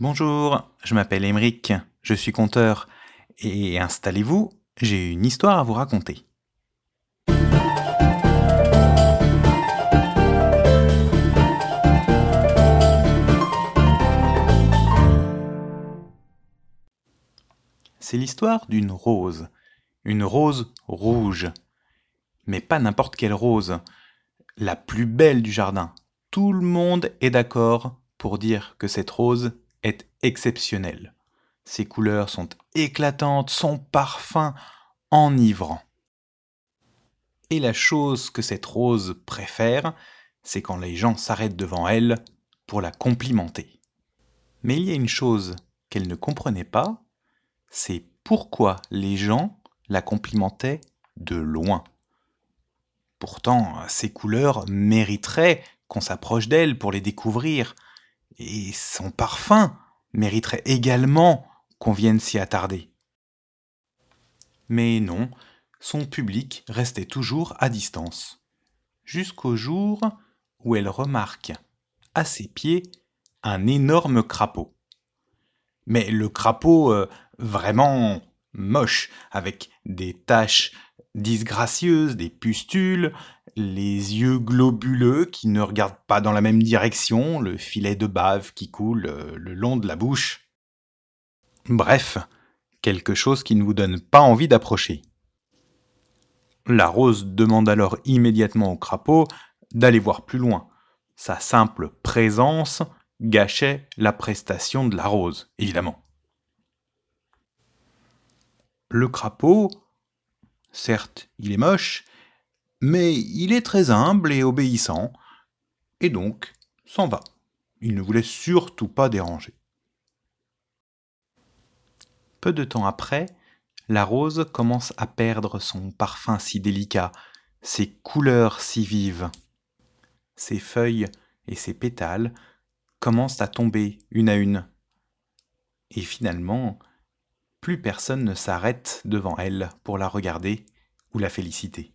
Bonjour, je m'appelle Émeric, je suis conteur, et installez-vous, j'ai une histoire à vous raconter. C'est l'histoire d'une rose, une rose rouge, mais pas n'importe quelle rose, la plus belle du jardin. Tout le monde est d'accord pour dire que cette rose est exceptionnelle. Ses couleurs sont éclatantes, son parfum enivrant. Et la chose que cette rose préfère, c'est quand les gens s'arrêtent devant elle pour la complimenter. Mais il y a une chose qu'elle ne comprenait pas, c'est pourquoi les gens la complimentaient de loin. Pourtant, ses couleurs mériteraient qu'on s'approche d'elle pour les découvrir, et son parfum mériterait également qu'on vienne s'y attarder. Mais non, son public restait toujours à distance, jusqu'au jour où elle remarque à ses pieds un énorme crapaud. Mais le crapaud euh, vraiment moche, avec des taches disgracieuses, des pustules, les yeux globuleux qui ne regardent pas dans la même direction, le filet de bave qui coule euh, le long de la bouche. Bref, quelque chose qui ne vous donne pas envie d'approcher. La rose demande alors immédiatement au crapaud d'aller voir plus loin. Sa simple présence gâchait la prestation de la rose, évidemment. Le crapaud, certes, il est moche, mais il est très humble et obéissant, et donc s'en va. Il ne voulait surtout pas déranger. Peu de temps après, la rose commence à perdre son parfum si délicat, ses couleurs si vives. Ses feuilles et ses pétales commencent à tomber une à une. Et finalement, plus personne ne s'arrête devant elle pour la regarder ou la féliciter.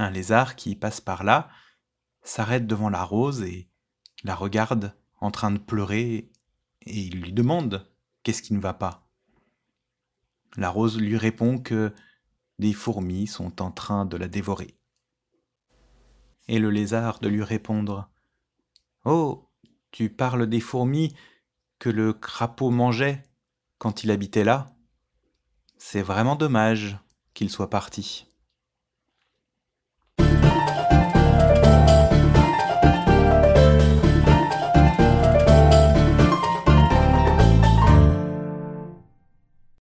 Un lézard qui passe par là s'arrête devant la rose et la regarde en train de pleurer et il lui demande qu'est-ce qui ne va pas. La rose lui répond que des fourmis sont en train de la dévorer. Et le lézard de lui répondre Oh, tu parles des fourmis que le crapaud mangeait quand il habitait là C'est vraiment dommage qu'il soit parti.